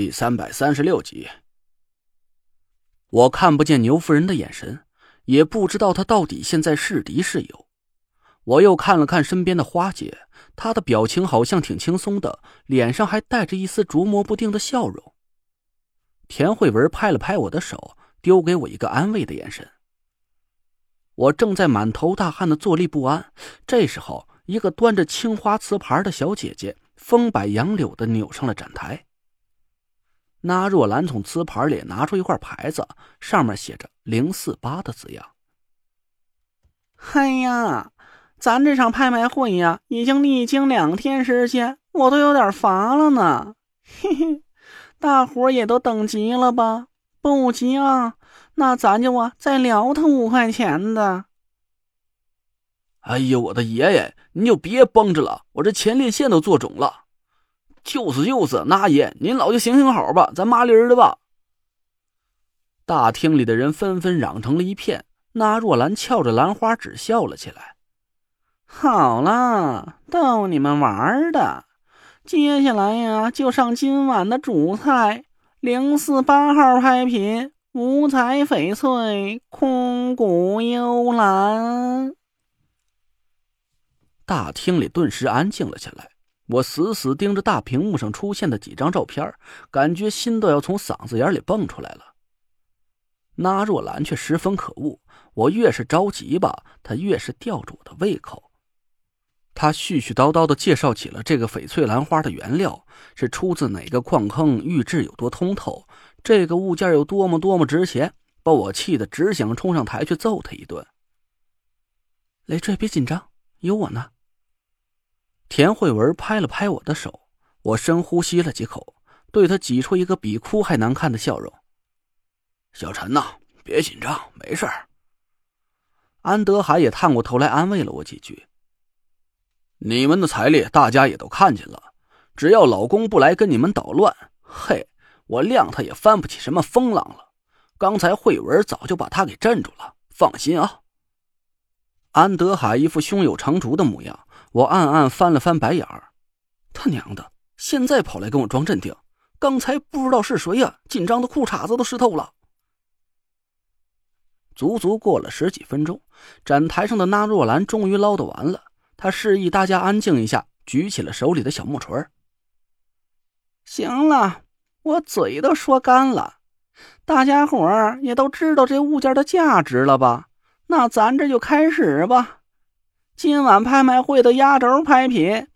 第三百三十六集。我看不见牛夫人的眼神，也不知道她到底现在是敌是友。我又看了看身边的花姐，她的表情好像挺轻松的，脸上还带着一丝琢磨不定的笑容。田慧文拍了拍我的手，丢给我一个安慰的眼神。我正在满头大汗的坐立不安，这时候，一个端着青花瓷盘的小姐姐风摆杨柳的扭上了展台。那若兰从瓷盘里拿出一块牌子，上面写着“零四八”的字样。哎呀，咱这场拍卖会呀，已经历经两天时间，我都有点乏了呢。嘿嘿，大伙也都等急了吧？不急啊，那咱就啊再聊他五块钱的。哎呦，我的爷爷，您就别绷着了，我这前列腺都做肿了。就是就是，那爷，您老就行行好吧，咱麻利儿的吧。大厅里的人纷纷嚷成了一片。那若兰翘着兰花指笑了起来。好了，逗你们玩的。接下来呀，就上今晚的主菜——零四八号拍品，五彩翡翠空谷幽兰。大厅里顿时安静了下来。我死死盯着大屏幕上出现的几张照片，感觉心都要从嗓子眼里蹦出来了。那若兰却十分可恶，我越是着急吧，她越是吊着我的胃口。她絮絮叨叨的介绍起了这个翡翠兰花的原料是出自哪个矿坑，玉质有多通透，这个物件有多么多么值钱，把我气得只想冲上台去揍他一顿。累赘，别紧张，有我呢。田慧文拍了拍我的手，我深呼吸了几口，对他挤出一个比哭还难看的笑容。小陈呐，别紧张，没事儿。安德海也探过头来安慰了我几句。你们的财力大家也都看见了，只要老公不来跟你们捣乱，嘿，我谅他也翻不起什么风浪了。刚才慧文早就把他给镇住了，放心啊。安德海一副胸有成竹的模样。我暗暗翻了翻白眼儿，他娘的，现在跑来跟我装镇定，刚才不知道是谁呀，紧张的裤衩子都湿透了。足足过了十几分钟，展台上的那若兰终于唠叨完了。他示意大家安静一下，举起了手里的小木锤。行了，我嘴都说干了，大家伙儿也都知道这物件的价值了吧？那咱这就开始吧。今晚拍卖会的压轴拍品，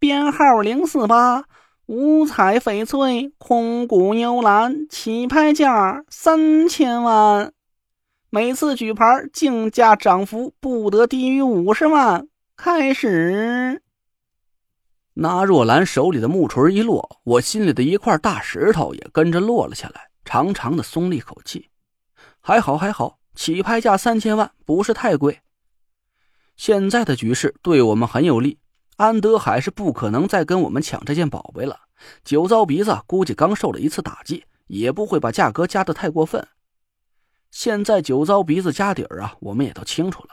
编号零四八，五彩翡翠空谷幽兰，起拍价三千万，每次举牌竞价涨幅不得低于五十万。开始。那若兰手里的木锤一落，我心里的一块大石头也跟着落了下来，长长的松了一口气。还好还好，起拍价三千万，不是太贵。现在的局势对我们很有利，安德海是不可能再跟我们抢这件宝贝了。酒糟鼻子估计刚受了一次打击，也不会把价格加的太过分。现在酒糟鼻子家底儿啊，我们也都清楚了。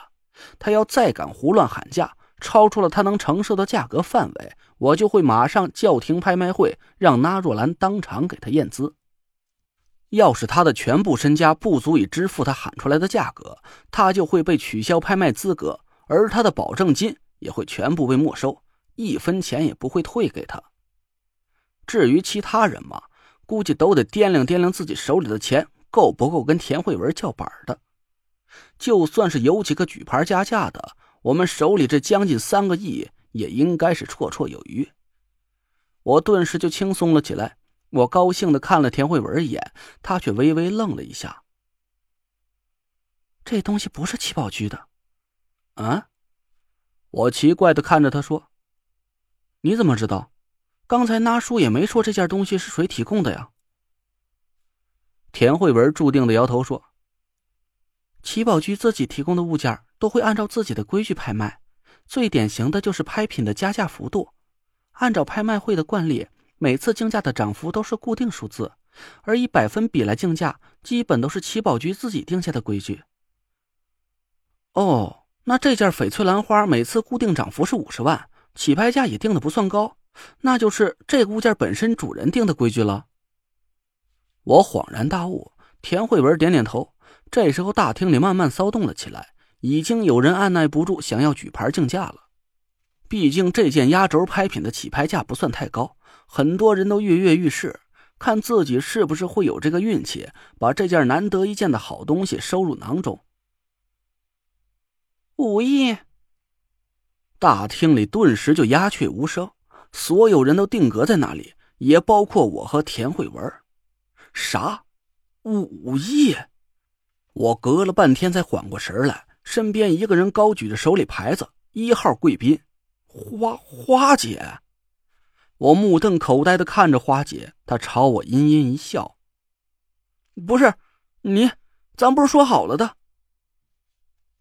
他要再敢胡乱喊价，超出了他能承受的价格范围，我就会马上叫停拍卖会，让纳若兰当场给他验资。要是他的全部身家不足以支付他喊出来的价格，他就会被取消拍卖资格。而他的保证金也会全部被没收，一分钱也不会退给他。至于其他人嘛，估计都得掂量掂量自己手里的钱够不够跟田慧文叫板的。就算是有几个举牌加价的，我们手里这将近三个亿也应该是绰绰有余。我顿时就轻松了起来。我高兴的看了田慧文一眼，他却微微愣了一下。这东西不是七宝居的。啊！我奇怪的看着他说：“你怎么知道？刚才那叔也没说这件东西是谁提供的呀。”田慧文注定的摇头说：“七宝居自己提供的物件都会按照自己的规矩拍卖，最典型的就是拍品的加价幅度。按照拍卖会的惯例，每次竞价的涨幅都是固定数字，而以百分比来竞价，基本都是七宝居自己定下的规矩。”哦。那这件翡翠兰花每次固定涨幅是五十万，起拍价也定的不算高，那就是这物件本身主人定的规矩了。我恍然大悟，田慧文点点头。这时候，大厅里慢慢骚动了起来，已经有人按耐不住想要举牌竞价了。毕竟这件压轴拍品的起拍价不算太高，很多人都跃跃欲试，看自己是不是会有这个运气，把这件难得一见的好东西收入囊中。五亿！大厅里顿时就鸦雀无声，所有人都定格在那里，也包括我和田慧文。啥？五亿？我隔了半天才缓过神来，身边一个人高举着手里牌子，一号贵宾，花花姐。我目瞪口呆的看着花姐，她朝我阴阴一笑：“不是你，咱不是说好了的？”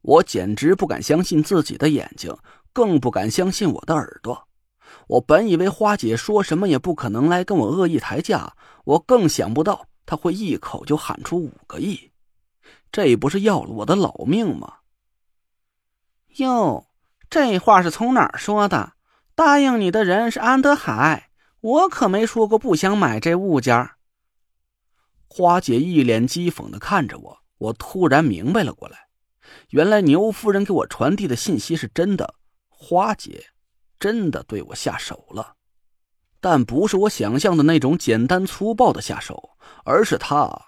我简直不敢相信自己的眼睛，更不敢相信我的耳朵。我本以为花姐说什么也不可能来跟我恶意抬价，我更想不到她会一口就喊出五个亿。这不是要了我的老命吗？哟，这话是从哪儿说的？答应你的人是安德海，我可没说过不想买这物件。花姐一脸讥讽的看着我，我突然明白了过来，原来牛夫人给我传递的信息是真的，花姐真的对我下手了，但不是我想象的那种简单粗暴的下手，而是她。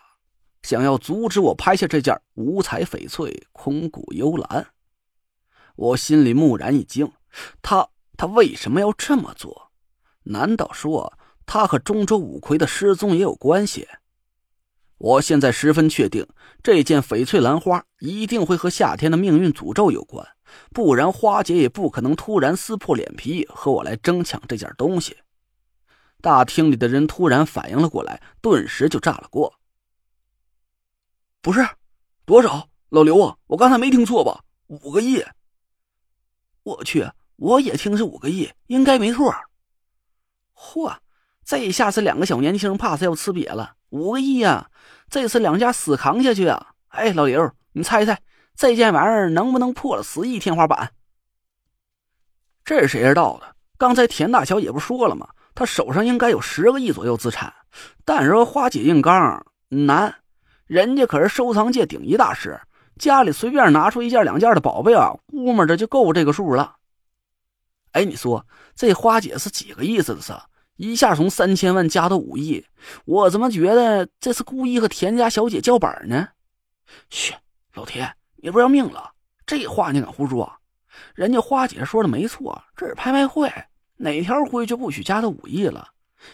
想要阻止我拍下这件五彩翡翠空谷幽兰，我心里蓦然一惊。她她为什么要这么做？难道说她和中州五魁的失踪也有关系？我现在十分确定，这件翡翠兰花一定会和夏天的命运诅咒有关，不然花姐也不可能突然撕破脸皮和我来争抢这件东西。大厅里的人突然反应了过来，顿时就炸了锅。不是，多少？老刘啊，我刚才没听错吧？五个亿！我去，我也听是五个亿，应该没错。嚯，这下子两个小年轻怕是要吃瘪了。五个亿呀，这次两家死扛下去啊！哎，老刘，你猜猜这件玩意儿能不能破了十亿天花板？这是谁知道的？刚才田大小也不说了吗？他手上应该有十个亿左右资产，但是花姐硬刚难。人家可是收藏界顶级大师，家里随便拿出一件两件的宝贝啊，估摸着就够这个数了。哎，你说这花姐是几个意思的事？一下从三千万加到五亿，我怎么觉得这是故意和田家小姐叫板呢？嘘，老田，你不要命了？这话你敢胡说？人家花姐说的没错，这是拍卖会，哪条规矩不许加到五亿了？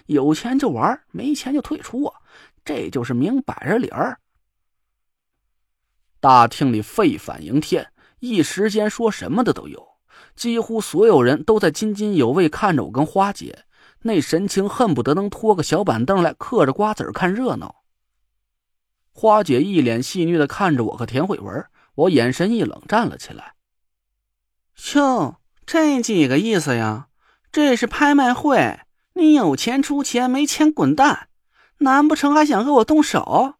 有钱就玩，没钱就退出，这就是明摆着理儿。大厅里沸反盈天，一时间说什么的都有，几乎所有人都在津津有味看着我跟花姐，那神情恨不得能拖个小板凳来嗑着瓜子看热闹。花姐一脸戏谑的看着我和田慧文，我眼神一冷，站了起来。哟，这几个意思呀？这是拍卖会，你有钱出钱，没钱滚蛋！难不成还想和我动手？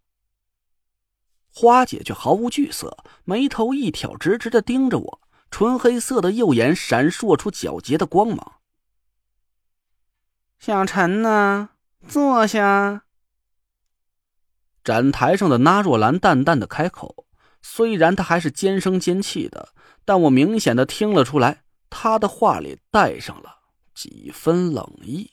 花姐却毫无惧色，眉头一挑，直直的盯着我，纯黑色的右眼闪烁出皎洁的光芒。小陈呢？坐下。展台上的纳若兰淡淡的开口，虽然她还是尖声尖气的，但我明显的听了出来，她的话里带上了几分冷意。